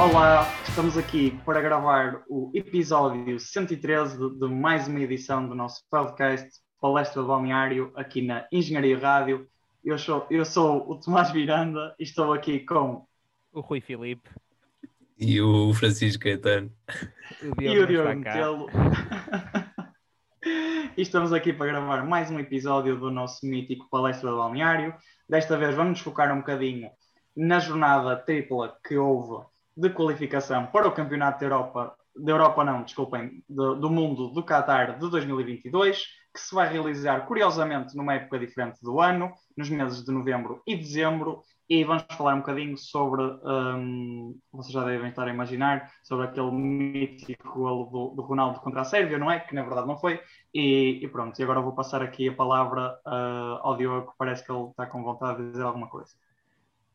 Olá, estamos aqui para gravar o episódio 113 de, de mais uma edição do nosso podcast Palestra do Balneário aqui na Engenharia Rádio. Eu sou, eu sou o Tomás Miranda e estou aqui com o Rui Filipe e o Francisco Caetano e o Diogo Metelo. e estamos aqui para gravar mais um episódio do nosso mítico Palestra do Balneário. Desta vez vamos nos focar um bocadinho na jornada tripla que houve de qualificação para o Campeonato da Europa, da Europa não, desculpem, do, do mundo do Qatar de 2022, que se vai realizar curiosamente numa época diferente do ano, nos meses de novembro e dezembro, e vamos falar um bocadinho sobre, um, vocês já devem estar a imaginar, sobre aquele mítico golo do, do, Ronaldo contra a Sérvia, não é? Que na verdade não foi. E, e pronto, e agora vou passar aqui a palavra uh, ao Diogo, parece que ele está com vontade de dizer alguma coisa.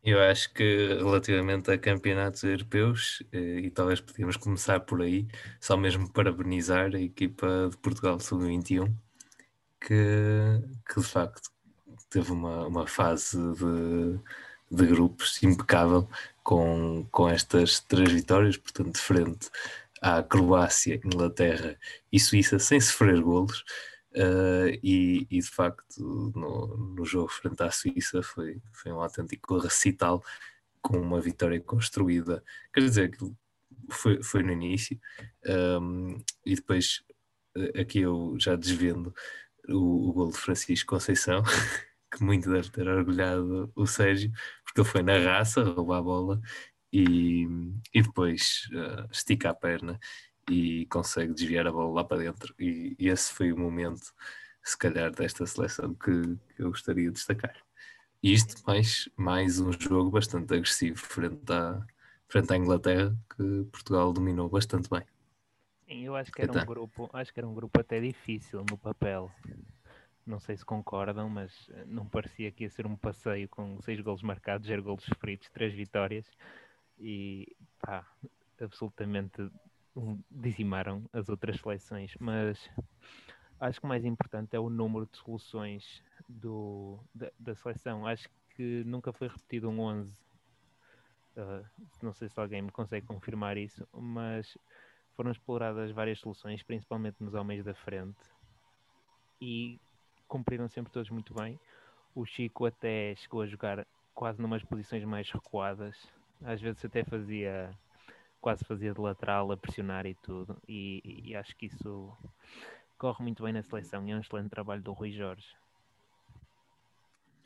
Eu acho que relativamente a campeonatos europeus, eh, e talvez podíamos começar por aí, só mesmo parabenizar a equipa de Portugal Sub-21, que, que de facto teve uma, uma fase de, de grupos impecável com, com estas três vitórias, portanto, frente à Croácia, Inglaterra e Suíça, sem sofrer golos. Uh, e, e, de facto no, no, jogo frente à Suíça foi, foi um autêntico recital com uma vitória construída, quer dizer, foi, foi no início um, e depois eh, aqui eu já desvendo o, o gol de Francisco Conceição que muito deve ter orgulhado o Sérgio, porque ele foi na raça, roubar a bola e, e depois uh, estica a perna e consegue desviar a bola lá para dentro. E, e esse foi o momento, se calhar, desta seleção que, que, eu gostaria de destacar. E isto mais, mais um jogo bastante agressivo frente à, frente à Inglaterra, que Portugal dominou bastante bem. Sim, eu acho que era um grupo, acho que era um grupo até difícil no papel. Não sei se concordam, mas eh, não parecia que ia ser um passeio com seis golos marcados, zero golos sofridos, três vitórias e pá, absolutamente dizimaram as outras seleções, mas acho que o mais importante é o número de soluções do, da, da seleção. Acho que nunca foi repetido um 11. Uh, ah, não sei se alguém me consegue confirmar isso, mas foram exploradas várias soluções, principalmente nos homens da frente, e cumpriram sempre todos muito bem. O Chico até chegou a jogar quase numas posições mais recuadas, às vezes até fazia quase fazia de lateral a pressionar e tudo. E, e, acho que isso corre muito bem na seleção e é um excelente trabalho do Rui Jorge.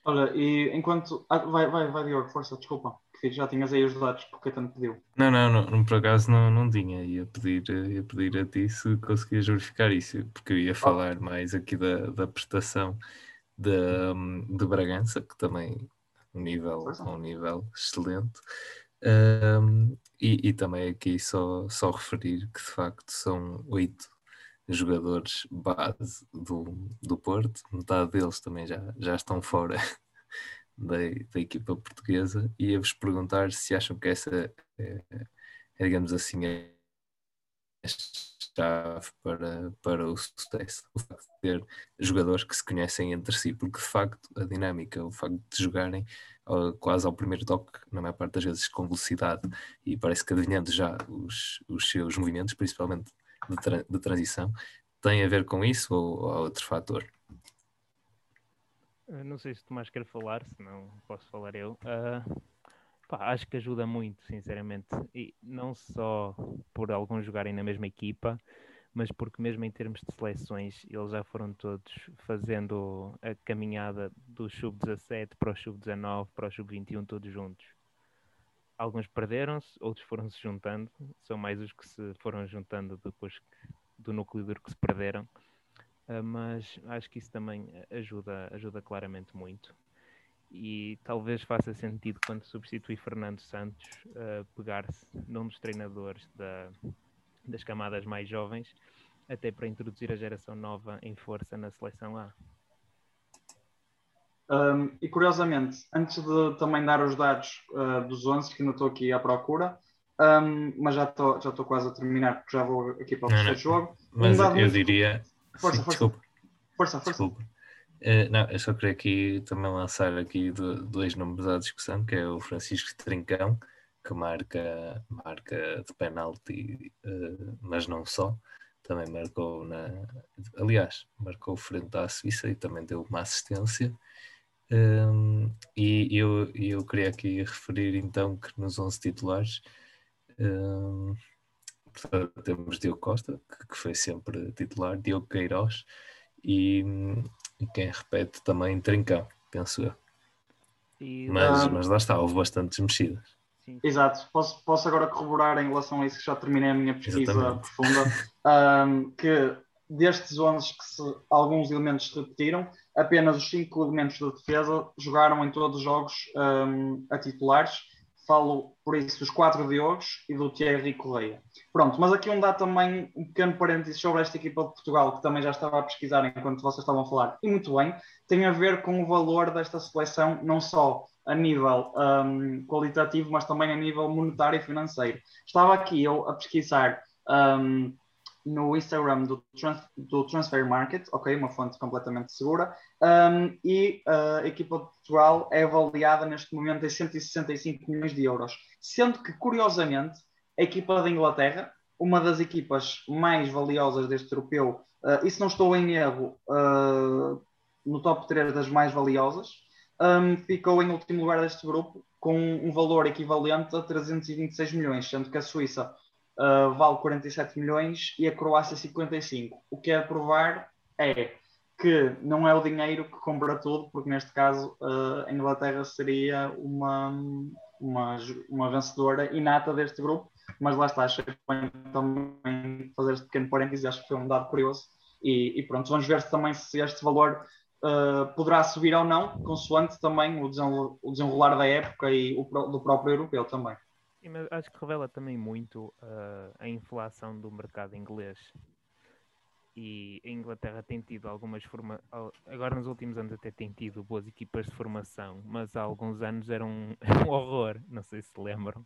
Olha, e enquanto. Ah, vai, vai, vai, Diogo, força, desculpa, que já tinhas aí os dados porque tanto pediu. Não, não, não, por acaso não, não tinha. Ia pedir, ia pedir a ti se conseguias verificar isso, porque eu ia falar oh. mais aqui da, da prestação de, de Bragança, que também um nível, um nível excelente. Um, e, e, também aqui só, só referir que de facto são oito jogadores base do, do Porto, metade deles também já, já estão fora da, da equipa portuguesa, e ia-vos perguntar se acham que essa é, é digamos assim, é a chave para, para o sucesso, o facto de ter jogadores que se conhecem entre si, porque de facto a dinâmica, o facto de jogarem quase ao primeiro toque, na maior parte das vezes com velocidade, e parece que adivinhando já os, os seus movimentos, principalmente de, tra de transição, tem a ver com isso ou, ou outro fator? Não sei se o Tomás quer falar, se não posso falar eu. Uh, pá, acho que ajuda muito, sinceramente. E não só por alguns jogarem na mesma equipa, mas porque mesmo em termos de seleções, eles já foram todos fazendo a caminhada do sub-17 para o sub-19, para o sub-21, todos juntos. Alguns perderam-se, outros foram-se juntando, são mais os que se foram juntando depois do núcleo duro que se perderam, uh, mas acho que isso também ajuda, ajuda claramente muito. E talvez faça sentido quando substitui Fernando Santos uh, pegar-se num dos treinadores da, das camadas mais jovens, até para introduzir a geração nova em força na seleção A. Um, e curiosamente, antes de também dar os dados uh, dos 11, que não estou aqui à procura, um, mas já estou já quase a terminar, porque já vou aqui para o terceiro jogo. Mas um eu muito... diria. Força, Sim, força. Desculpa. Força, força. Desculpa. Uh, não, eu só queria aqui também lançar aqui dois nomes à discussão, que é o Francisco Trincão, que marca, marca de penalti, uh, mas não só. Também marcou na. Aliás, marcou frente à Suíça e também deu uma assistência. Um, e eu, eu queria aqui referir então que nos 11 titulares um, portanto, temos Diogo Costa, que, que, foi sempre titular, Diogo Queiroz e, e quem repete também Trincão, penso eu. E, mas, mas lá está, houve bastantes mexidas. Sim. Exato, posso, posso agora corroborar em relação a isso que já terminei a minha pesquisa Exatamente. profunda, um, que destes 11 que se, alguns elementos se repetiram, apenas os 5 elementos da defesa jogaram em todos os jogos um, a titulares. Falo por isso dos quatro Diogos e do Thierry Correia. Pronto, mas aqui um dá também um pequeno parênteses sobre esta equipa de Portugal, que também já estava a pesquisar enquanto vocês estavam a falar, e muito bem, tem a ver com o valor desta seleção, não só a nível um, qualitativo, mas também a nível monetário e financeiro. Estava aqui eu a pesquisar um, no Instagram do, trans, do, Transfer Market, ok, uma fonte completamente segura, um, e uh, a equipa de Portugal é avaliada neste momento em 165 milhões de euros, sendo que, curiosamente, a equipa da Inglaterra, uma das equipas mais valiosas deste europeu, uh, e se não estou em erro, uh, no top 3 das mais valiosas, um, ficou em último lugar deste grupo com um valor equivalente a 326 milhões, sendo que a Suíça uh, vale 47 milhões e a Croácia 55. O que é a provar é que não é o dinheiro que compra tudo, porque neste caso uh, a Inglaterra seria uma, uma, uma vencedora inata deste grupo, mas lá está, achei que também fazer este pequeno parênteses, acho que foi um dado curioso. E, e pronto, vamos ver se também se este valor uh, poderá subir ou não, consoante também o, desenrolar da época e o, do próprio europeu também. Sim, mas acho que revela também muito uh, a inflação do mercado inglês. E a Inglaterra tem tido algumas forma agora nos últimos anos até tem tido boas equipas de formação, mas há alguns anos era um, um horror, não sei se lembram.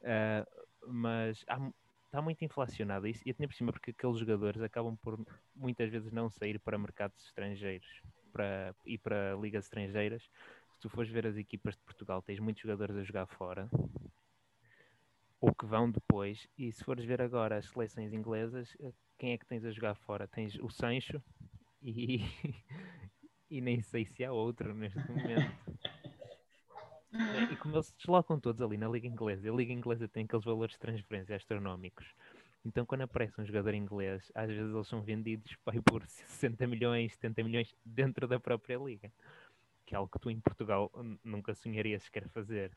Uh, mas há, está muito inflacionado isso, e até por cima porque aqueles jogadores acabam por muitas vezes não sair para mercados estrangeiros para, e para ligas estrangeiras. Se tu fores ver as equipas de Portugal, tens muitos jogadores a jogar fora ou que vão depois, e se fores ver agora as seleções inglesas, eh, quem é que tens a jogar fora? Tens o Sancho e, e nem sei se há outro neste momento. E como eles se deslocam todos ali na Liga Inglesa, a Liga Inglesa tem aqueles valores de transferência astronómicos. Então, quando aparece um jogador inglês, às vezes eles são vendidos pai, por 60 milhões, 70 milhões dentro da própria Liga, que é algo que tu em Portugal nunca sonharias sequer fazer.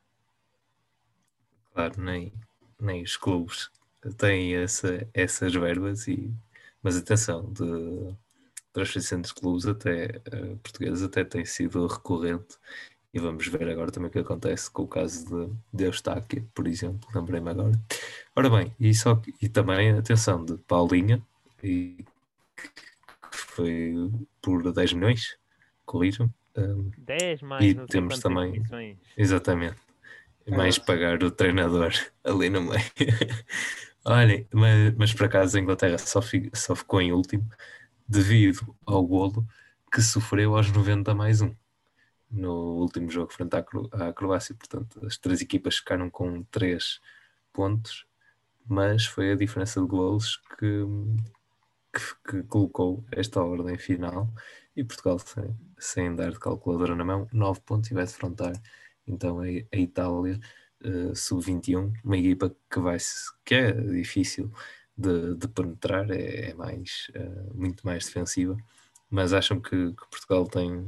Claro, nem, nem os clubes têm essa, essas verbas, e, mas atenção, de transferência entre clubes até uh, portugueses até tem sido recorrente e vamos ver agora também o que acontece com o caso de, de Eustáquio, por exemplo, lembrei-me agora. Ora bem, e, só, e também atenção de Paulinha, e, que foi por 10 milhões, corrijam. Um, 10 mais e temos também exatamente mais pagar o treinador ali no meio olhem mas, mas por acaso a Inglaterra só, só ficou em último devido ao golo que sofreu aos 90 mais um no último jogo frente à, Cro à Croácia. Portanto, as três equipas ficaram com três pontos, mas foi a diferença de golos que, que, que colocou esta ordem final. E Portugal, sem, sem dar de calculadora na mão, nove pontos e vai defrontar então a, Itália uh, sub-21, uma equipa que, vai, que é difícil de, de penetrar, é, é mais, uh, muito mais defensiva, mas acham que, que Portugal tem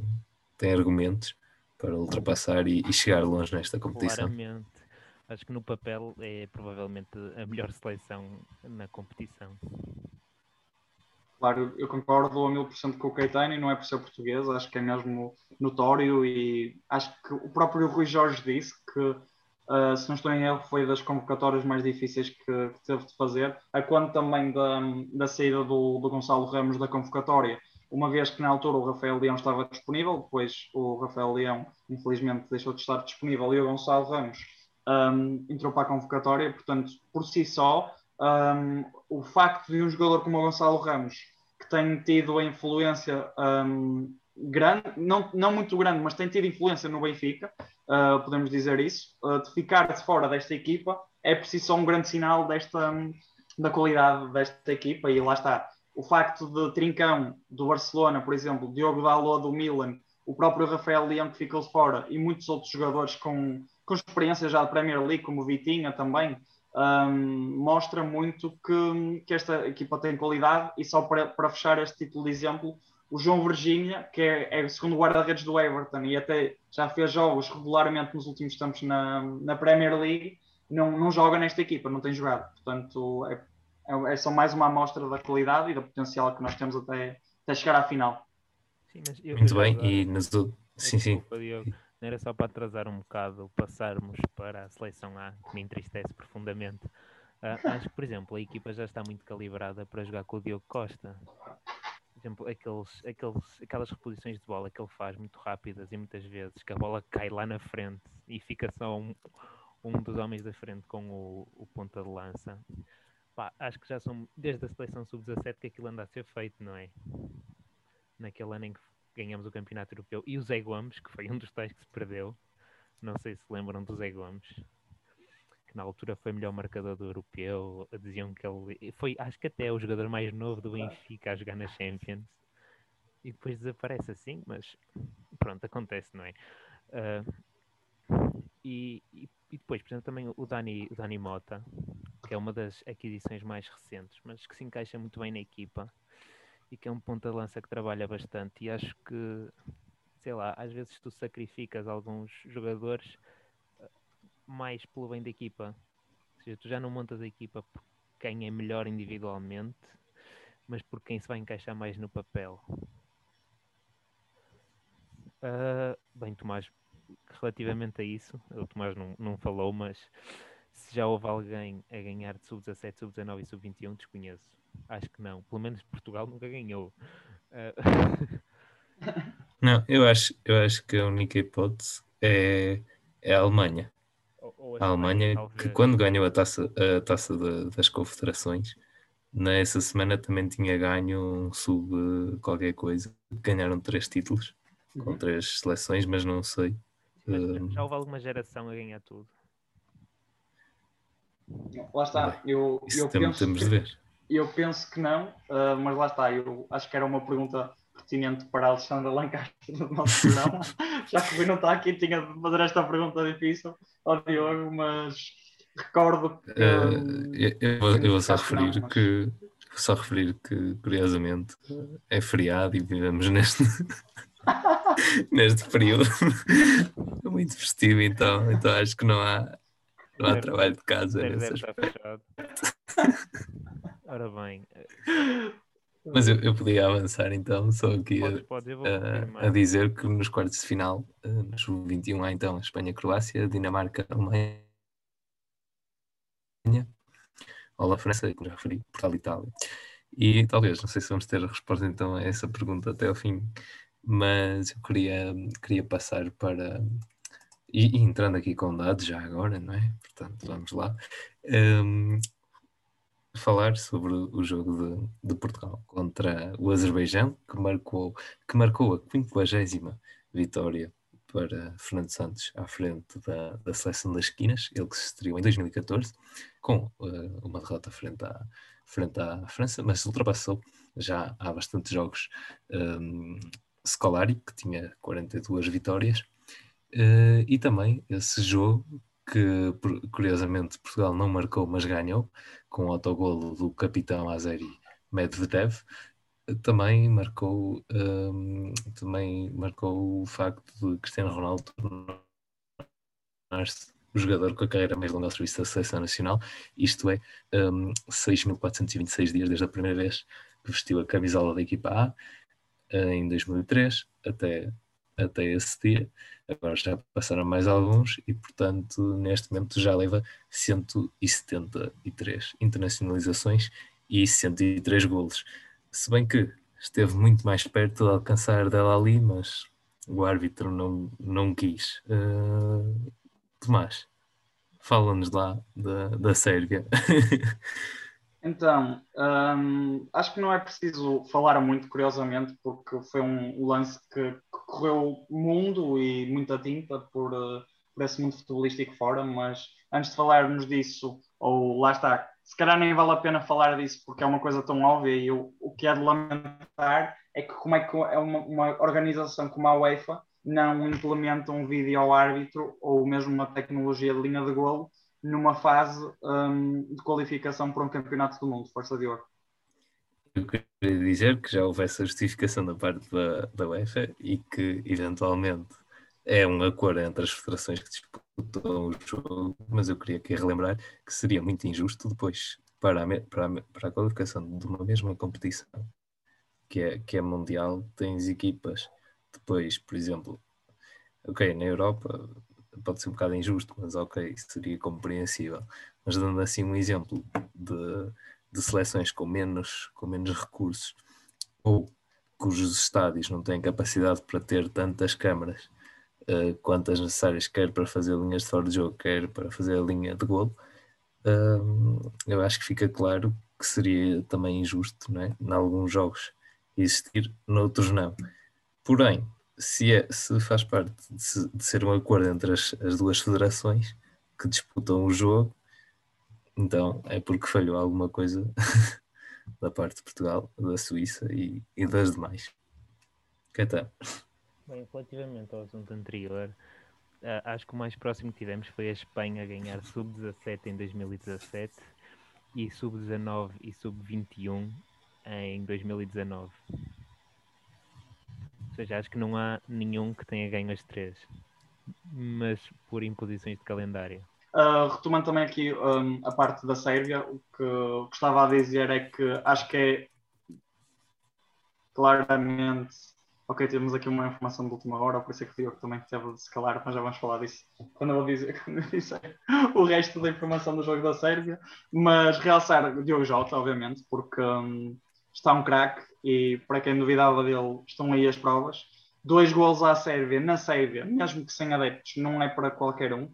tem argumentos para ultrapassar e, e chegar longe nesta competição. Claramente. Acho que no papel é provavelmente a melhor seleção na competição. Claro, eu concordo a mil por cento com o Keitani, não é por ser português, acho que é mesmo notório e acho que o próprio Rui Jorge disse que, uh, se não estou em erro, foi das convocatórias mais difíceis que, que teve de fazer, a quando também da, da saída do, do Gonçalo Ramos da convocatória. Uma vez que na altura o Rafael Leão estava disponível, depois o Rafael Leão infelizmente deixou de estar disponível e o Gonçalo Ramos um, entrou para a convocatória, portanto, por si só, um, o facto de um jogador como o Gonçalo Ramos, que tem tido a influência um, grande, não, não muito grande, mas tem tido influência no Benfica, uh, podemos dizer isso, uh, de ficar de fora desta equipa é preciso só um grande sinal desta, da qualidade desta equipa e lá está. O facto de Trincão do Barcelona, por exemplo, Diogo Dalot do Milan, o próprio Rafael Leão que ficou fora e muitos outros jogadores com, com experiência já da Premier League, como Vitinha também, um, mostra muito que, que esta equipa tem qualidade e só para, para fechar este título de exemplo, o João Virgínia, que é, é o segundo guarda-redes do Everton e até já fez jogos regularmente nos últimos tempos na, na Premier League, não, não joga nesta equipa, não tem jogado. Portanto, é, é, é só mais uma amostra da qualidade e do potencial que nós temos até, até chegar à final. Sim, eu, Muito bem, e nas Sim, sim. Era só para atrasar um bocado, passarmos para a seleção A, que me entristece profundamente. Uh, acho que, por exemplo, a equipa já está muito calibrada para jogar com o Diogo Costa exemplo, aqueles, aqueles, aquelas reposições de bola que ele faz muito rápidas e muitas vezes que a bola cai lá na frente e fica só um, um dos homens da frente com o, o ponta de lança. Pá, acho que já são desde a seleção sub-17 que aquilo anda a ser feito, não é? Naquele ano em que ganhamos o campeonato europeu. E o Zé Gomes, que foi um dos tais que se perdeu. Não sei se lembram do Zé Gomes que na altura foi melhor marcador do europeu. Diziam que ele foi, acho que até o jogador mais novo do Benfica a jogar na Champions. E depois desaparece assim, mas pronto, acontece, não é? Uh, e, e, e, depois, por exemplo, também o Dani, o Dani Mota, que é uma das aquisições mais recentes, mas que se encaixa muito bem na equipa e que é um ponta de lança que trabalha bastante. E acho que, sei lá, às vezes tu sacrificas alguns jogadores mais pelo bem da equipa. Ou seja, tu já não montas a equipa por quem é melhor individualmente, mas por quem se vai encaixar mais no papel. Uh, bem, Tomás, relativamente a isso, o Tomás não, não falou, mas se já houve alguém a ganhar de sub-17, sub-19 e sub-21, desconheço. Acho que não. Pelo menos Portugal nunca ganhou. Uh... Não, eu acho, eu acho que a única hipótese é, é a Alemanha a Alemanha, que quando ganhou a taça, a taça de, das confederações, nessa semana também tinha ganho um sub qualquer coisa. Ganharam três títulos uhum. com três seleções, mas não sei. Mas, uh... Já houve alguma geração a ganhar tudo? Lá está, Bem, eu, eu penso temos que, de ver. Eu penso que não, uh, mas lá está, eu acho que era uma pergunta pertinente para a Alexandra Lancaster do nosso programa. Já que o não está aqui, tinha de fazer esta pergunta difícil ao Diogo, mas recordo que. Uh, eu, eu, vou, eu, vou só referir que, não, mas... que. Só referir que, curiosamente, é feriado e vivemos neste, neste período muito festivo, então, então acho que não há, não há trabalho de casa nesse aspecto. Ora bem, mas eu, eu podia avançar então, só aqui a, a, dizer que nos quartos de final, uh, no sub-21 há então Espanha-Croácia, Dinamarca, Alemanha, Olá França, como já referi, Portugal e Itália. E talvez, não sei se vamos ter a resposta então a essa pergunta até ao fim, mas eu queria, queria passar para. E, e entrando aqui com dados já agora, não é? Portanto, vamos lá. Um, falar sobre o jogo de, de, Portugal contra o Azerbaijão, que marcou, que marcou a 50 vitória para Fernando Santos à frente da, da seleção das esquinas, ele que se estreou em 2014, com uh, uma derrota frente à, frente à França, mas ultrapassou já há bastantes jogos um, Scolari, que tinha 42 vitórias, uh, e também esse jogo que curiosamente Portugal não marcou, mas ganhou, com o autogolo do capitão Azeri Medvedev, também marcou, um, também marcou o facto de Cristiano Ronaldo tornar-se o jogador com a carreira mais longa ao serviço da seleção nacional, isto é, um, 6.426 dias desde a primeira vez que vestiu a camisola da equipa A, em 2003, até, até esse dia agora já passaram mais alguns e, portanto, neste momento já leva 173 internacionalizações e 103 golos. Se bem que esteve muito mais perto de alcançar dela ali, mas o árbitro não, não quis. Uh, Tomás, fala-nos lá da, da Sérvia. Então, hum, acho que não é preciso falar muito, curiosamente, porque foi um lance que, que correu mundo e muita tinta por, uh, por esse mundo futebolístico fora, mas antes de falarmos disso, ou lá está, se calhar nem vale a pena falar disso porque é uma coisa tão óbvia e o, o que é de lamentar é que como é que é uma, uma organização como a UEFA não implementa um vídeo ao árbitro ou mesmo uma tecnologia de linha de golo numa fase um, de qualificação para um campeonato do mundo, Força de Ouro. Eu queria dizer que já houve essa justificação da parte da, da UEFA e que eventualmente é um acordo entre as federações que disputam o jogo, mas eu queria aqui relembrar que seria muito injusto depois para a, para a, para a qualificação de uma mesma competição que é, que é mundial, tens equipas depois, por exemplo, ok, na Europa pode ser um bocado injusto, mas ok, seria compreensível. Mas dando assim um exemplo de, de seleções com menos, com menos recursos ou cujos estádios não têm capacidade para ter tantas câmaras uh, quantas necessárias, quer para fazer linhas de fora de jogo, quer para fazer a linha de golo, uh, eu acho que fica claro que seria também injusto, não é? Em alguns jogos existir, noutros não. Porém, se, é, se faz parte de, de, ser um acordo entre as, as duas federações que disputam o jogo, então é porque falhou alguma coisa da parte de Portugal, da Suíça e, e das demais. Tal? Bem, relativamente ao assunto anterior, acho que o mais próximo que tivemos foi a Espanha ganhar sub-17 em 2017 e sub-19 e sub-21 em 2019. Ou seja, acho que não há nenhum que tenha ganho as três, mas por imposições de calendário. Uh, retomando também aqui um, a parte da Sérvia, o que gostava a dizer é que acho que é claramente. Ok, temos aqui uma informação de última hora, por isso é que o Diogo também teve de se calar, mas já vamos falar disso quando eu, dizer, quando eu disser o resto da informação do jogo da Sérvia. Mas realçar Diogo Jota, obviamente, porque um, está um craque e para quem duvidava dele, estão aí as provas. Dois gols à Sérvia, na Sérvia, mesmo que sem adeptos, não é para qualquer um.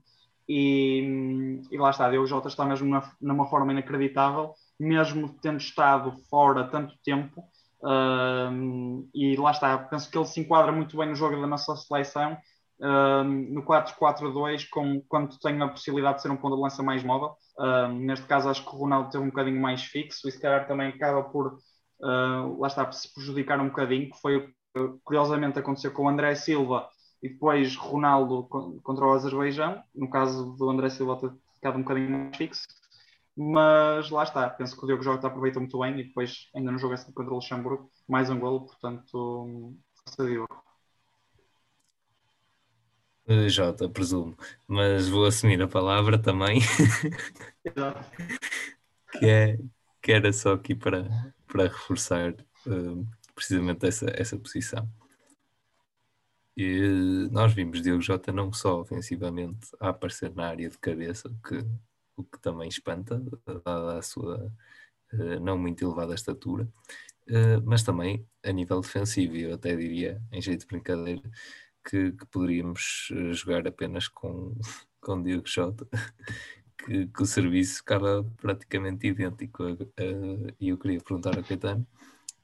E, e lá está, Diogo Jota está mesmo na, numa forma inacreditável, mesmo tendo estado fora tanto tempo. Uh, e lá está, penso que ele se enquadra muito bem no jogo da nossa seleção, uh, no 4-4-2, quando tem a possibilidade de ser um ponto de lança mais móvel. Uh, neste caso, acho que o Ronaldo teve um bocadinho mais fixo e se calhar também acaba por uh, lá está, se prejudicar um bocadinho, que foi o que curiosamente aconteceu com o André Silva e depois Ronaldo contra o Azerbaijão, no caso do André Silva ter ficado um bocadinho mais fixo, mas lá está, penso que o Diogo Jota aproveitou muito bem e depois ainda no jogo assim contra o Luxemburgo, mais um golo, portanto, força Diogo. Jota, presumo, mas vou assumir a palavra também. que, é, que era só aqui para, para reforçar uh, precisamente essa, essa posição. E nós vimos Diogo Jota não só ofensivamente a aparecer na área de cabeça, que, o que também espanta, dada a sua uh, não muito elevada estatura, uh, mas também a nível defensivo. Eu até diria, em jeito de brincadeira, que, que poderíamos jogar apenas com, com Diogo Jota que, que o serviço ficava praticamente idêntico. E eu queria perguntar ao Caetano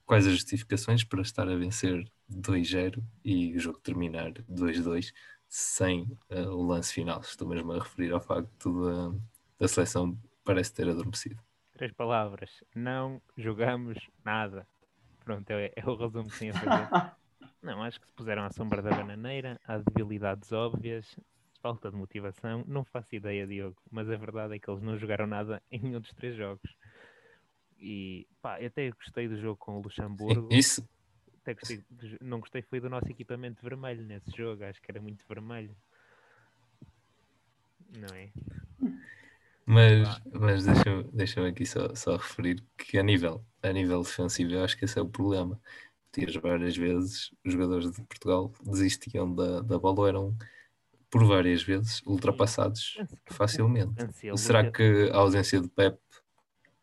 quais as justificações para estar a vencer 2-0 e o jogo terminar 2-2 sem uh, o lance final. Estou mesmo a referir ao facto da, da seleção parece ter adormecido. Três palavras. Não jogamos nada. Pronto, é, é o resumo que tinha a fazer. Não, acho que se puseram à sombra da bananeira, há debilidades óbvias, falta de motivação, não faço ideia, Diogo, mas a verdade é que eles não jogaram nada em nenhum dos três jogos. E pá, eu até gostei do jogo com o Luxemburgo. Isso. Até gostei, não gostei foi do nosso equipamento vermelho nesse jogo, acho que era muito vermelho. Não é? Mas, mas deixa-me deixa aqui só, só referir que a nível, a nível defensivo eu acho que esse é o problema. Tias várias vezes os jogadores de Portugal desistiam da, da bola ou eram por várias vezes ultrapassados facilmente. Será que a ausência de Pep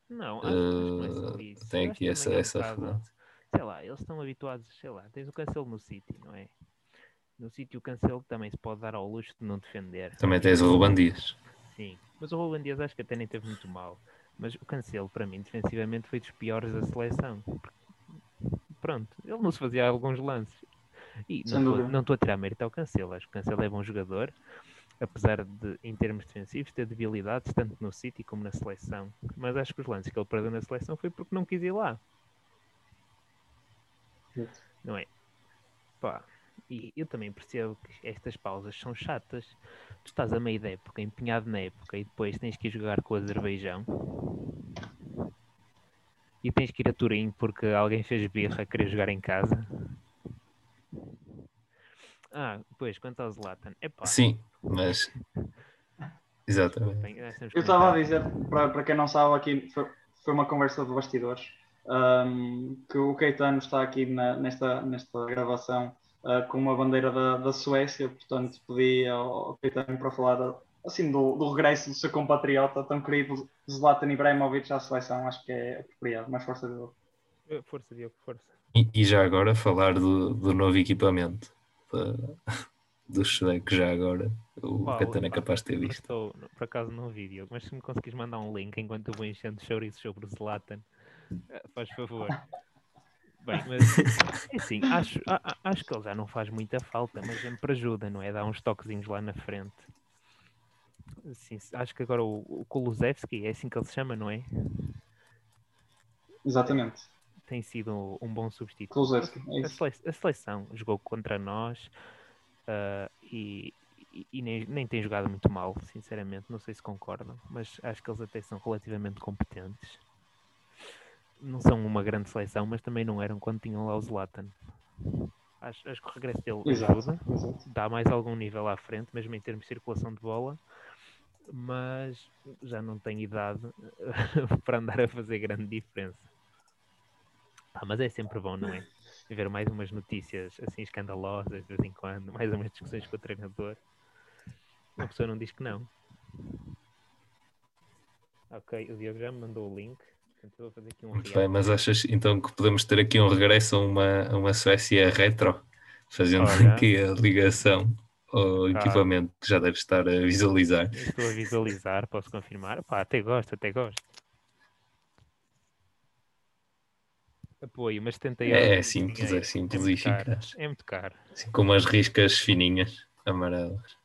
não, uh, tem aqui essa, é essa Sei lá, eles estão habituados, sei lá, tens o cancelo no City, não é? No City o cancelo também se pode dar ao luxo de não defender. Também tens o Ruban Dias. Sim, mas o Ruban Dias acho que até nem teve muito mal. Mas o Cancelo, para mim, defensivamente foi dos piores da seleção. Pronto, ele não se fazia alguns lances. E não estou a tirar mérito ao Cancelo, acho que o Cancelo é bom jogador, apesar de, em termos defensivos, ter debilidades tanto no City como na seleção. Mas acho que os lances que ele perdeu na seleção foi porque não quis ir lá. Não é? Pá, e eu também percebo que estas pausas são chatas. Tu estás a meio da época, empenhado na época, e depois tens que ir jogar com o Azerbaijão. E tens que ir a Turim porque alguém fez birra a querer jogar em casa. Ah, pois, quanto ao Zlatan. Epá. Sim, mas. Exatamente. Eu estava a dizer, para, para quem não sabe, aqui foi, foi uma conversa de bastidores. Um, que o Keitano está aqui na, nesta, nesta gravação uh, com uma bandeira da, da Suécia, portanto pedi ao Caetano para falar assim do, do, regresso do seu compatriota tão querido Zlatan Ibrahimovic à seleção, acho que é apropriado, mais força de Diogo. Força, Diogo, força. E, e, já agora falar do, do novo equipamento dos suecos já agora, o Uau, Catana é capaz de ter visto. Estou, por acaso não vi, Diogo, mas se me conseguires mandar um link enquanto eu vou enchendo chouriços sobre o Zlatan, eh, faz favor. Bem, mas assim, acho, acho que ele já não faz muita falta, mas sempre ajuda, não é? Dá uns toquezinhos lá na frente. Assim, acho que agora o, o Kulusevski é assim que ele se chama, não é? Exatamente. Tem sido um bom substituto. É a, sele, a, seleção jogou contra nós uh, e, e, e nem, nem, tem jogado muito mal, sinceramente. Não sei se concordam, mas acho que eles até são relativamente competentes não são uma grande seleção, mas também não eram quando tinham lá o Zlatan. Acho, acho que o regresso dele exato, ajuda, exato. dá mais algum nível à frente, mesmo em termos de circulação de bola, mas já não tem idade para andar a fazer grande diferença. Ah, mas é sempre bom, não é? Ver mais umas notícias assim escandalosas de vez em quando, mais umas discussões com o treinador. Uma pessoa não diz que não. Ok, o Diogo já me mandou o link. Um Muito bem, mas achas então que podemos ter aqui um regresso a uma, a uma Suécia retro, fazendo Olha. aqui a ligação ao ah. equipamento que já deve estar a visualizar? Estou a visualizar, posso confirmar. Pá, até gosto, até gosto. Apoio, mas tentei. É, é simples, é simples é e eficaz. É muito caro. Assim, com umas riscas fininhas, amarelas.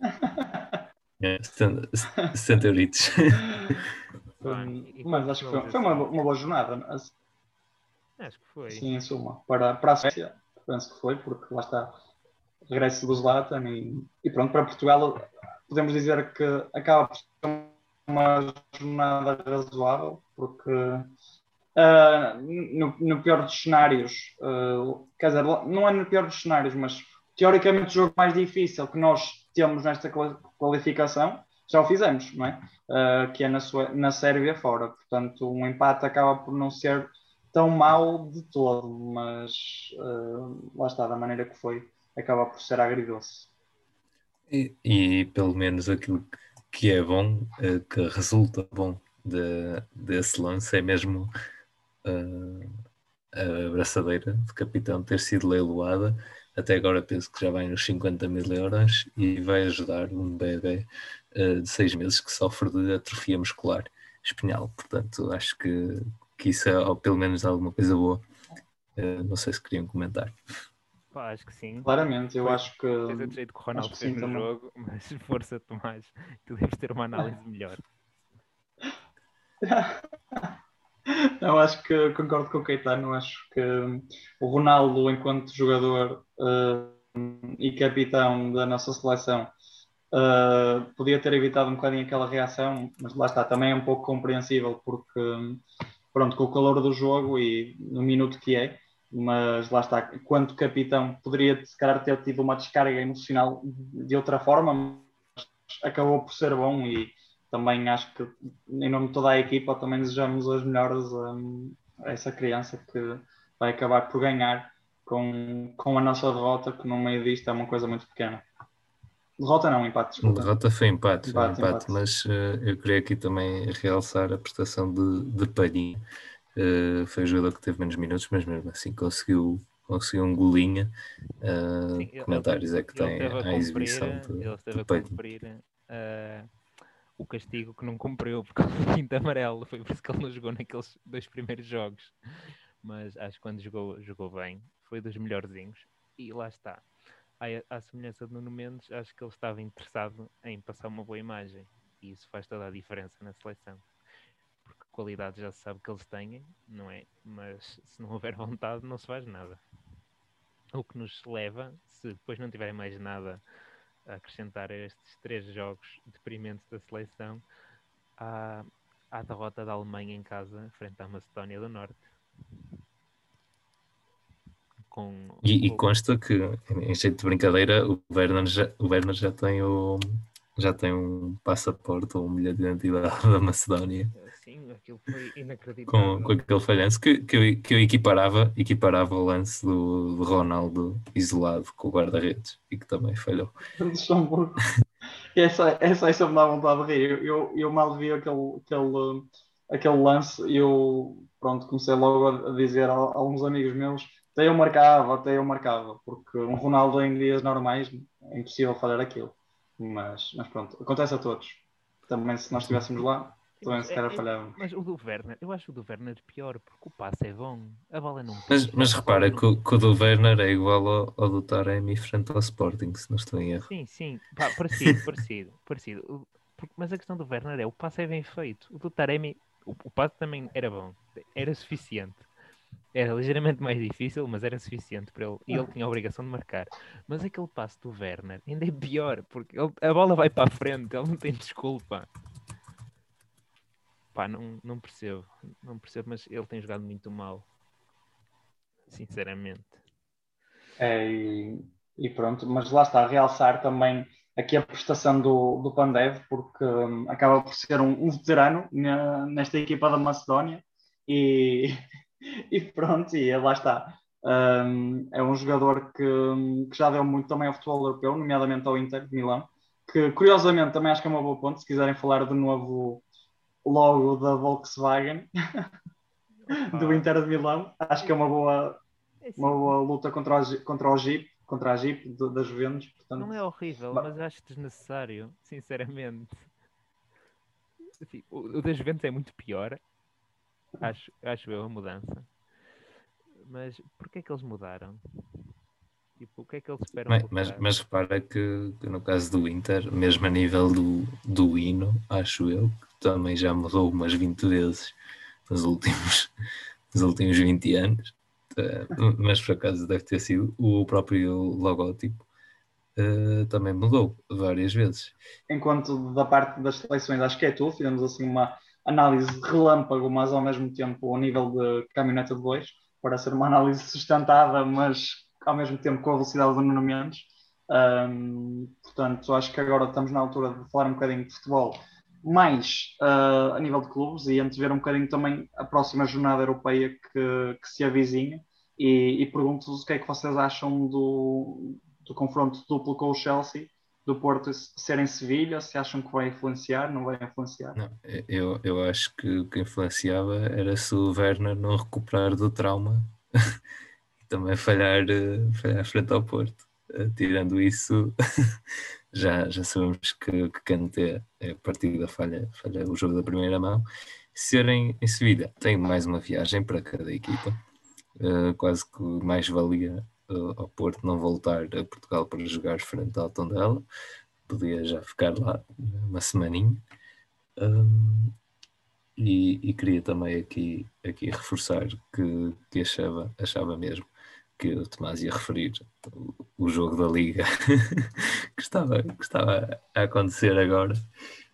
é, 60 euritos. mas acho que foi, foi uma, uma, boa jornada. Acho que foi. Sim, em suma. Para, para a Suécia, penso que foi, porque lá está regresso do Zlatan e, e pronto, para Portugal podemos dizer que acaba por ser uma jornada razoável, porque uh, no, no, pior dos cenários, uh, quer dizer, não é no pior dos cenários, mas teoricamente o jogo mais difícil que nós temos nesta qualificação já o fizemos, não é? Uh, que é na, sua, na Sérvia fora. Portanto, um empate acaba por não ser tão mau de todo, mas uh, lá está, da maneira que foi, acaba por ser agridoce. E, e pelo menos aquilo que é bom, que resulta bom de, desse lance é mesmo a abraçadeira de capitão ter sido leiloada. Até agora penso que já vai nos 50 mil euros e vai ajudar um bebê uh, de seis meses que sofre de atrofia muscular espinhal. Portanto, acho que, que isso é ou pelo menos alguma coisa boa. Uh, não sei se queriam comentar. Pá, acho que sim. Claramente, eu Foi, acho que. Tens o jeito que o Ronaldo fez no também. jogo, mas força, Tomás, tu deves ter uma análise melhor. Não, acho que concordo com o Caetano. Acho que o Ronaldo, enquanto jogador uh, e capitão da nossa seleção, Uh, podia ter evitado um bocadinho aquela reação, mas lá está, também é um pouco compreensível, porque, pronto, com o calor do jogo e no minuto que é, mas lá está, quanto capitão, poderia se calhar ter tido uma descarga emocional de outra forma, mas acabou por ser bom e também acho que, em nome de toda a equipa, também desejamos as melhores a, a essa criança que vai acabar por ganhar com, com a nossa derrota, que no meio disto é uma coisa muito pequena. Derrota não, empate. Desculpa. Derrota foi empate, empate, empate, empate. mas uh, eu queria aqui também realçar a prestação de, de Palhinha. Uh, foi o jogador que teve menos minutos, mas mesmo assim conseguiu, conseguiu um golinha. Uh, Sim, comentários ele, é que tem a, a exibição de, ele esteve de a cumprir o castigo que não cumpriu por causa do quinto amarelo. Foi por isso que ele não jogou naqueles dois primeiros jogos. Mas acho que quando jogou, jogou bem, foi dos melhorzinhos. E lá está. À, semelhança de Nuno Mendes, acho que ele estava interessado em passar uma boa imagem. E isso faz toda a diferença na seleção. Porque qualidade já se sabe que eles têm, não é? Mas se não houver vontade, não se faz nada. O que nos leva, se depois não tiverem mais nada acrescentar estes três jogos deprimentes da seleção, à, à derrota da Alemanha em casa frente à Macedónia do Norte. Com, e, e consta que, em jeito de brincadeira, o Werner já, o Werner já tem o, já tem um passaporte ou um bilhete de identidade da Macedónia. Sim, aquilo foi inacreditável. Com, com aquele falhanço que, que, eu, que eu equiparava, equiparava o lance do, do Ronaldo isolado com o guarda-redes e que também falhou. essa, essa, essa me dá vontade de rir. Eu, eu mal vi aquele, aquele, aquele lance e eu pronto, comecei logo a dizer a, a alguns amigos meus até eu marcava, até eu marcava, porque um Ronaldo em dias normais é impossível falhar aquilo. Mas, mas pronto, acontece a todos. Também se nós estivéssemos lá, também se calhar é, é, falhávamos. Mas o do Werner, eu acho o do Werner pior, porque o passe é bom, a bola não. Mas, mas repara que, o, que o do Werner é igual ao, ao do Taremi frente ao Sporting, se não estou em erro. Sim, sim, Pá, parecido, parecido, parecido. Mas a questão do Werner é o passe é bem feito. O do Taremi, o, o passe também era bom, era suficiente. Era ligeiramente mais difícil, mas era suficiente para ele. E ele tinha a obrigação de marcar. Mas aquele passo do Werner ainda é pior, porque ele, a bola vai para a frente, ele não tem desculpa. Pá, não, não percebo. Não percebo, mas ele tem jogado muito mal. Sinceramente. É, e, e pronto, mas lá está, a realçar também aqui a prestação do, do Pandev, porque um, acaba por ser um, um veterano na, nesta equipa da Macedónia e e pronto, e lá está. Um, é um jogador que, que, já deu muito também ao futebol europeu, nomeadamente ao Inter de Milão, que curiosamente também acho que é uma boa ponte, se quiserem falar de novo logo da Volkswagen do Inter de Milão, acho que é uma boa, é uma boa luta contra o, contra o Jeep, contra a Jeep da Juventus. Portanto, não é horrível, mas acho desnecessário, sinceramente. Assim, o, o da Juventus é muito pior, Acho, acho eu a mudança. Mas porquê é que eles mudaram? Tipo, o que é que eles esperam? Mas, mas, mas, repara que, que, no caso do Inter, mesmo a nível do, do hino, acho eu, que também já mudou umas 20 vezes nos últimos, nos últimos 20 anos. Uh, mas por acaso deve ter sido o próprio logótipo. Uh, também mudou várias vezes. Enquanto da parte das seleções, acho que é tu, fizemos assim uma, análise relâmpago, mas ao mesmo tempo ao nível de caminhoneta de dois, para ser uma análise sustentada, mas ao mesmo tempo com a velocidade do Nuno Mendes. Um, portanto, acho que agora estamos na altura de falar um bocadinho de futebol, mais uh, a nível de clubes e antes ver um bocadinho também a próxima jornada europeia que, que se avizinha. E, e pergunto-vos o que é que vocês acham do, do confronto duplo com o Chelsea do Porto ser em Sevilha? Se acham que vai influenciar? Não vai influenciar? Não, eu, eu acho que o que influenciava era se o Werner não recuperar do trauma também falhar, eh, falhar frente ao Porto. Eh, tirando isso, já, já sabemos que, que Kanté é a partir da falha, falha o jogo da primeira mão. Serem em Sevilha, tem mais uma viagem para cada equipa, uh, quase que mais valia ao Porto não voltar a Portugal para jogar frente ao Tondela, podia já ficar lá uma semaninha. Um, e, e, queria também aqui, aqui reforçar que, que achava, achava mesmo que o Tomás ia referir o, jogo da Liga que, estava, que estava a acontecer agora,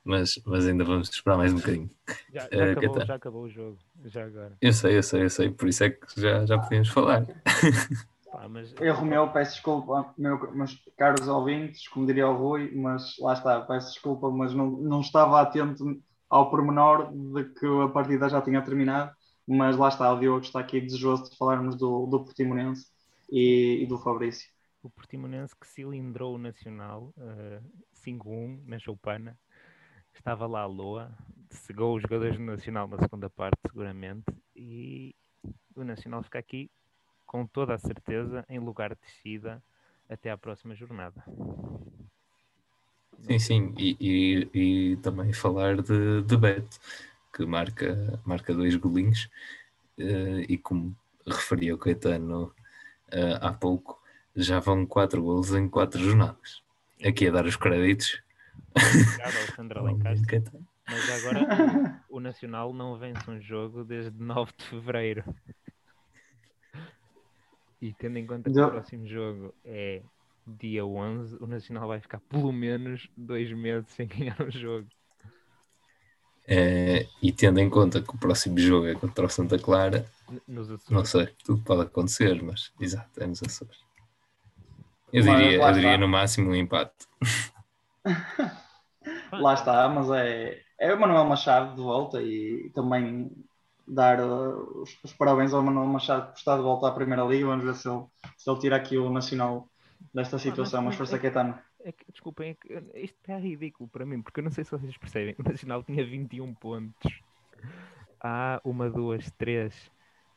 mas, mas ainda vamos esperar mais um bocadinho. Já, já, uh, acabou, já acabou o jogo, já agora. Eu sei, eu sei, eu sei, por isso é que já, já podemos falar. Pá, mas... Erro meu, peço desculpa, meu, meus caros ouvintes, como diria o Rui, mas lá está, peço desculpa, mas não, não estava atento ao pormenor de que a partida já tinha terminado, mas lá está, o Diogo está aqui desejoso de falarmos do, do Portimonense e, e do Fabrício. O Portimonense que cilindrou o Nacional uh, eh, 5-1 na Choupana, estava lá a Loa, cegou os jogadores do Nacional na segunda parte, seguramente, e o Nacional fica aqui com toda a certeza em lugar de descida até à próxima jornada. Sim, sim, e, e, e, também falar de, de Beto, que marca, marca dois golinhos, uh, e como referia o Caetano uh, há pouco, já vão quatro golos em quatro jornadas. Aqui a dar os créditos. Obrigado, Alexandre Alencastre. Mas agora o Nacional não vence um jogo desde 9 de Fevereiro. E tendo em conta que o próximo jogo é dia 11, o Nacional vai ficar pelo menos dois meses sem ganhar um jogo. É, e tendo em conta que o próximo jogo é contra o Santa Clara, não sei, tudo pode acontecer, mas exato, é nos Açores. Eu diria, eu diria no máximo um empate. lá está, mas é, é o Manuel Machado de volta e também dar uh, os, os, parabéns ao Manuel Machado por estar de volta à Primeira Liga. Vamos ver se ele, se ele tira aqui o Nacional desta situação. mas, mas força, é, Caetano. É que, desculpem, é que, isto é ridículo para mim, porque eu não sei se vocês percebem. O Nacional tinha 21 pontos. Há uma, duas, três,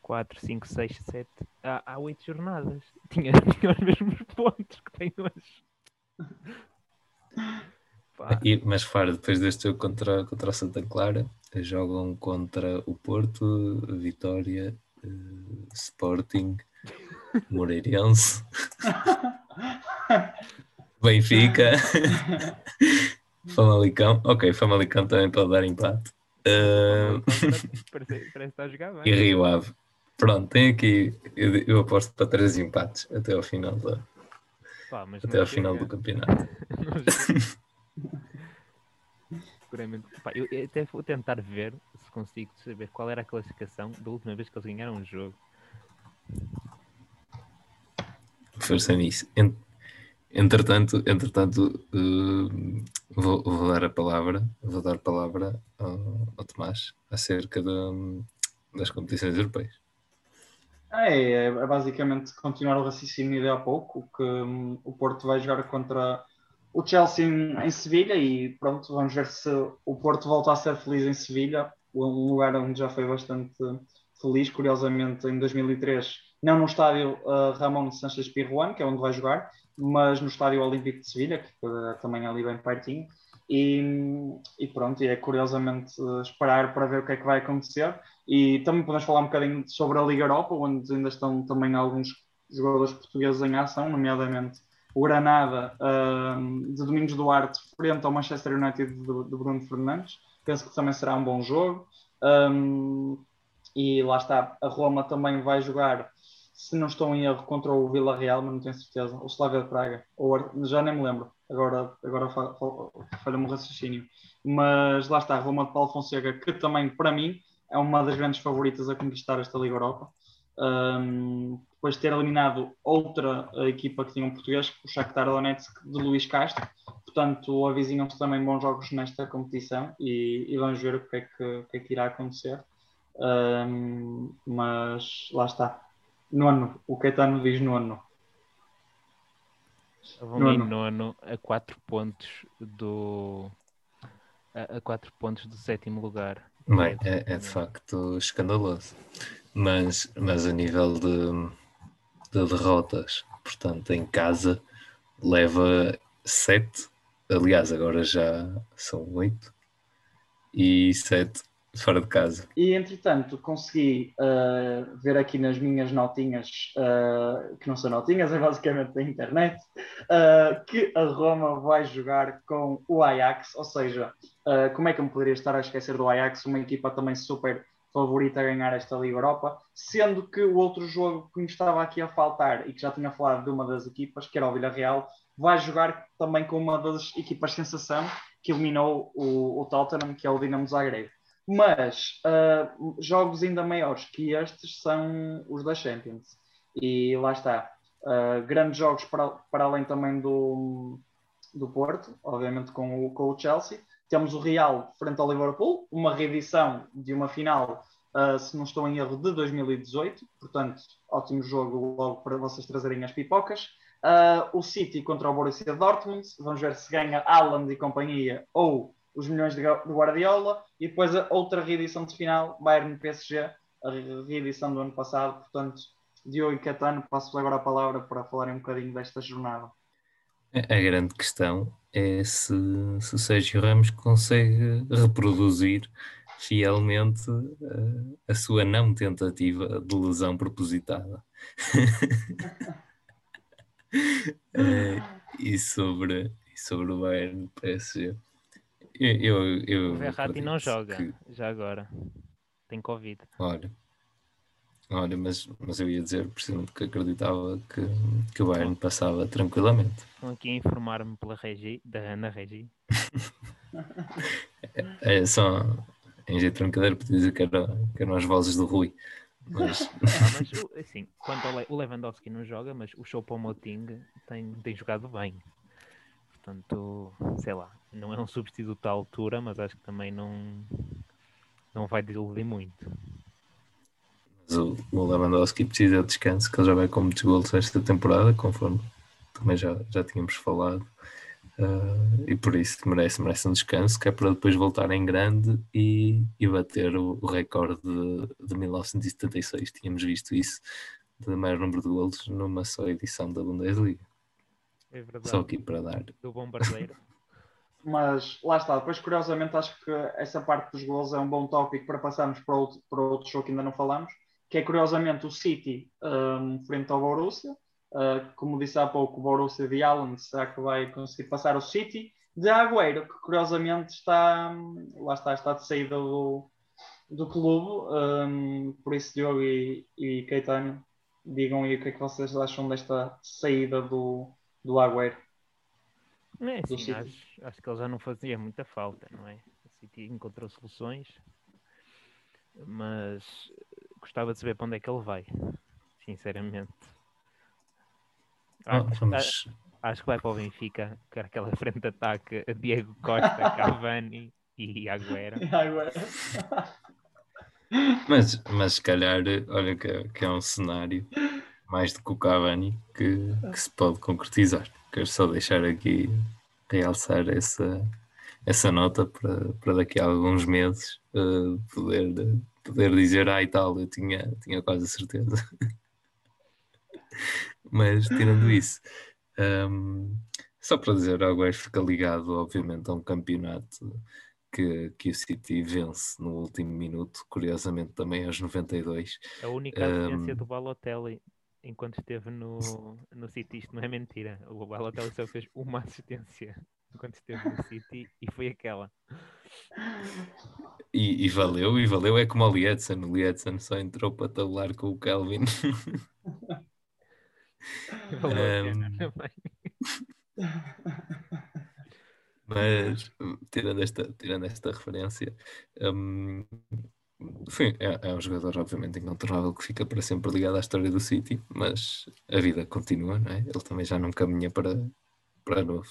quatro, cinco, seis, sete. Há, há oito jornadas. Tinha, tinha os mesmos pontos que tem hoje. E, mas fora, depois deste jogo contra, contra a Santa Clara, jogam contra o Porto, Vitória, uh, Sporting, Moreirense, Benfica, Famalicão. Ok, Famalicão também pode dar empate. Uh... Parece, parece estar a jogar bem. E Rio Ave. Pronto, tem aqui. Eu, eu aposto para três empates até ao final da. Pá, até ao final do campeonato. Seguramente. Pá, eu até vou tentar ver se consigo saber qual era a classificação da última vez que eles ganharam um jogo. Força nisso. Entretanto, entretanto uh, vou, vou, dar a palavra, vou dar a palavra ao, ao Tomás acerca de, das competições europeias. É, é, basicamente continuar o raciocínio de há pouco, que um, o Porto vai jogar contra o Chelsea em, em Sevilha e pronto, vamos ver se o Porto volta a ser feliz em Sevilha, um lugar onde já foi bastante feliz, curiosamente, em 2003, não no estádio uh, Ramon Sanchez Pirruan, que é onde vai jogar, mas no estádio Olímpico de Sevilha, que uh, também é ali bem pertinho, e, e, pronto, e é curiosamente esperar para ver o que é que vai acontecer. E também podemos falar um bocadinho sobre a Liga Europa, onde ainda estão também alguns jogadores portugueses em ação, nomeadamente o Granada uh, de Domingos Duarte frente ao Manchester United de, de, Bruno Fernandes. Penso que também será um bom jogo. Um, e lá está, a Roma também vai jogar, se não estou em erro, contra o Vila Real, mas não tenho certeza, o Slavia de Praga, ou, já nem me lembro, agora, agora falha-me o raciocínio. Mas lá está, Roma de Paulo Fonseca, que também, para mim, é uma das grandes favoritas a conquistar esta Liga Europa. Um, depois de ter eliminado outra equipa que tinha um português, o Shakhtar Donetsk de Luís Castro. Portanto, avizinham-se também bons jogos nesta competição e, e, vamos ver o que é que, o que, é que irá acontecer. Um, mas lá está. Nono, o Caetano diz nono. Vão nono. nono a 4 pontos do a 4 pontos do sétimo lugar. Bem, é, é de facto escandaloso. Mas, mas a nível de, de derrotas, portanto, em casa, leva 7. Aliás, agora já são 8 e 7 fora de casa. E entretanto, consegui uh, ver aqui nas minhas notinhas, uh, que não são notinhas, é basicamente da internet, uh, que a Roma vai jogar com o Ajax, ou seja, como é que eu me poderia estar a esquecer do Ajax, uma equipa também super favorita a ganhar esta Liga Europa, sendo que o outro jogo que me estava aqui a faltar e que já tinha falado de uma das equipas, que era o Villarreal, vai jogar também com uma das equipas sensação que eliminou o, o Tottenham, que é o Dinamo Zagreb. Mas uh, jogos ainda maiores que estes são os da Champions. E lá está. Uh, grandes jogos para, para além também do, do Porto, obviamente com o, com o Chelsea. Temos o Real frente ao Liverpool, uma reedição de uma final, uh, se não estou em erro, de 2018. Portanto, ótimo jogo logo para vocês trazerem as pipocas. Uh, o City contra o Borussia Dortmund. Vamos ver se ganha Haaland e companhia ou os milhões de, Guardiola e depois a outra reedição de final, Bayern PSG, a reedição do ano passado. Portanto, Diogo e Catano, passo agora a palavra para falarem um bocadinho desta jornada. A grande questão é se, se o Sérgio Ramos consegue reproduzir fielmente uh, a sua não tentativa de lesão propositada. uh, e, sobre, e sobre o Bayern PSG. Eu, eu, o Verratti não joga, que... já agora. Tem Covid. Olha, olha mas, mas eu ia dizer precisamente que acreditava que, que o Bayern passava tranquilamente. Estão aqui a informar-me pela Regi, da Ana Regi. é, é só em jeito de brincadeira, podia dizer que, era, que eram as vozes do Rui. Mas... Ah, mas assim, quanto ao Le o Lewandowski não joga, mas o Choupo-Moting tem, tem jogado bem. Portanto, sei lá, não é um substituto à altura, mas acho que também não, não vai desiludir muito. Mas o, o Lewandowski precisa de descanso, que ele já vai com muitos gols esta temporada, conforme também já, já tínhamos falado. Uh, e por isso merece, merece um descanso, que é para depois voltar em grande e, e bater o, o recorde de, de 1976. Tínhamos visto isso, de maior número de golos numa só edição da Bundesliga. É verdade. Só aqui para dar. Do bombardeiro. Mas lá está, depois curiosamente acho que essa parte dos gols é um bom tópico para passarmos para outro, para outro show que ainda não falamos, que é curiosamente o City um, frente ao Borussia Uh, como disse há pouco, o Borussia de Allen, será que vai conseguir passar o City? De Agüero, que curiosamente está, lá está, está de saída do, do clube, um, por isso Diogo e, e Caetano, digam aí o que é que vocês acham desta saída do, do Agüero. É, sim, acho, acho, que ele já não fazia muita falta, não é? O City encontrou soluções, mas gostava de saber para onde é que ele vai, sinceramente. Ah, vamos... Acho que vai para o Benfica, com aquela frente de ataque Diego Costa, Cavani e Agüero. mas, mas se calhar, olha que, que é um cenário mais do que o Cavani que, que se pode concretizar. Quero só deixar aqui realçar essa, essa nota para, para daqui a alguns meses uh, poder, poder dizer, ah e tal, eu tinha, tinha quase certeza. Mas tirando isso, um, só para dizer, o Agüero fica ligado, obviamente, a um campeonato que, que o City vence no último minuto, curiosamente também aos 92. A única assistência um, do Balotelli enquanto esteve no, no City, isto não é mentira. O Balotelli só fez uma assistência enquanto esteve no City e foi aquela. E, e, valeu, e valeu, é como o Lietzen. O Lietzen só entrou para tabular com o Calvin. um, mas tirando esta, tirando esta referência, um, é, é, um jogador obviamente incontornável que fica para sempre ligado à história do City, mas a vida continua, não é? Ele também já não caminha para, para novo.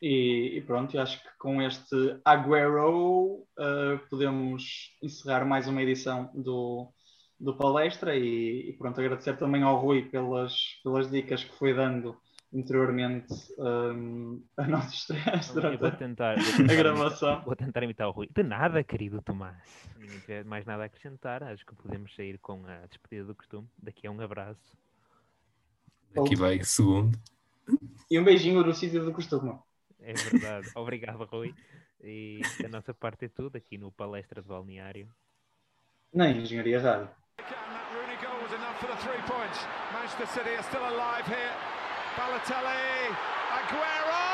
E, e pronto, acho que com este Aguero uh, podemos encerrar mais uma edição do, do palestra e, e, pronto, agradecer também ao Rui pelas, pelas dicas que foi dando anteriormente um, a nossa estreia durante vou tentar, vou tentar a gravação. Imitar, vou tentar imitar o Rui. De nada, querido Tomás. Ninguém tiver mais nada a acrescentar. Acho que podemos sair com a despedida do costume. Daqui a um abraço. Daqui vai segundo. E um beijinho do sítio do costume. É verdade. Obrigado, Rui. E da nossa parte é tudo aqui no Palestra de Balneário. Na Engenharia Rádio. Manchester City are still alive here. Balotelli, Aguero!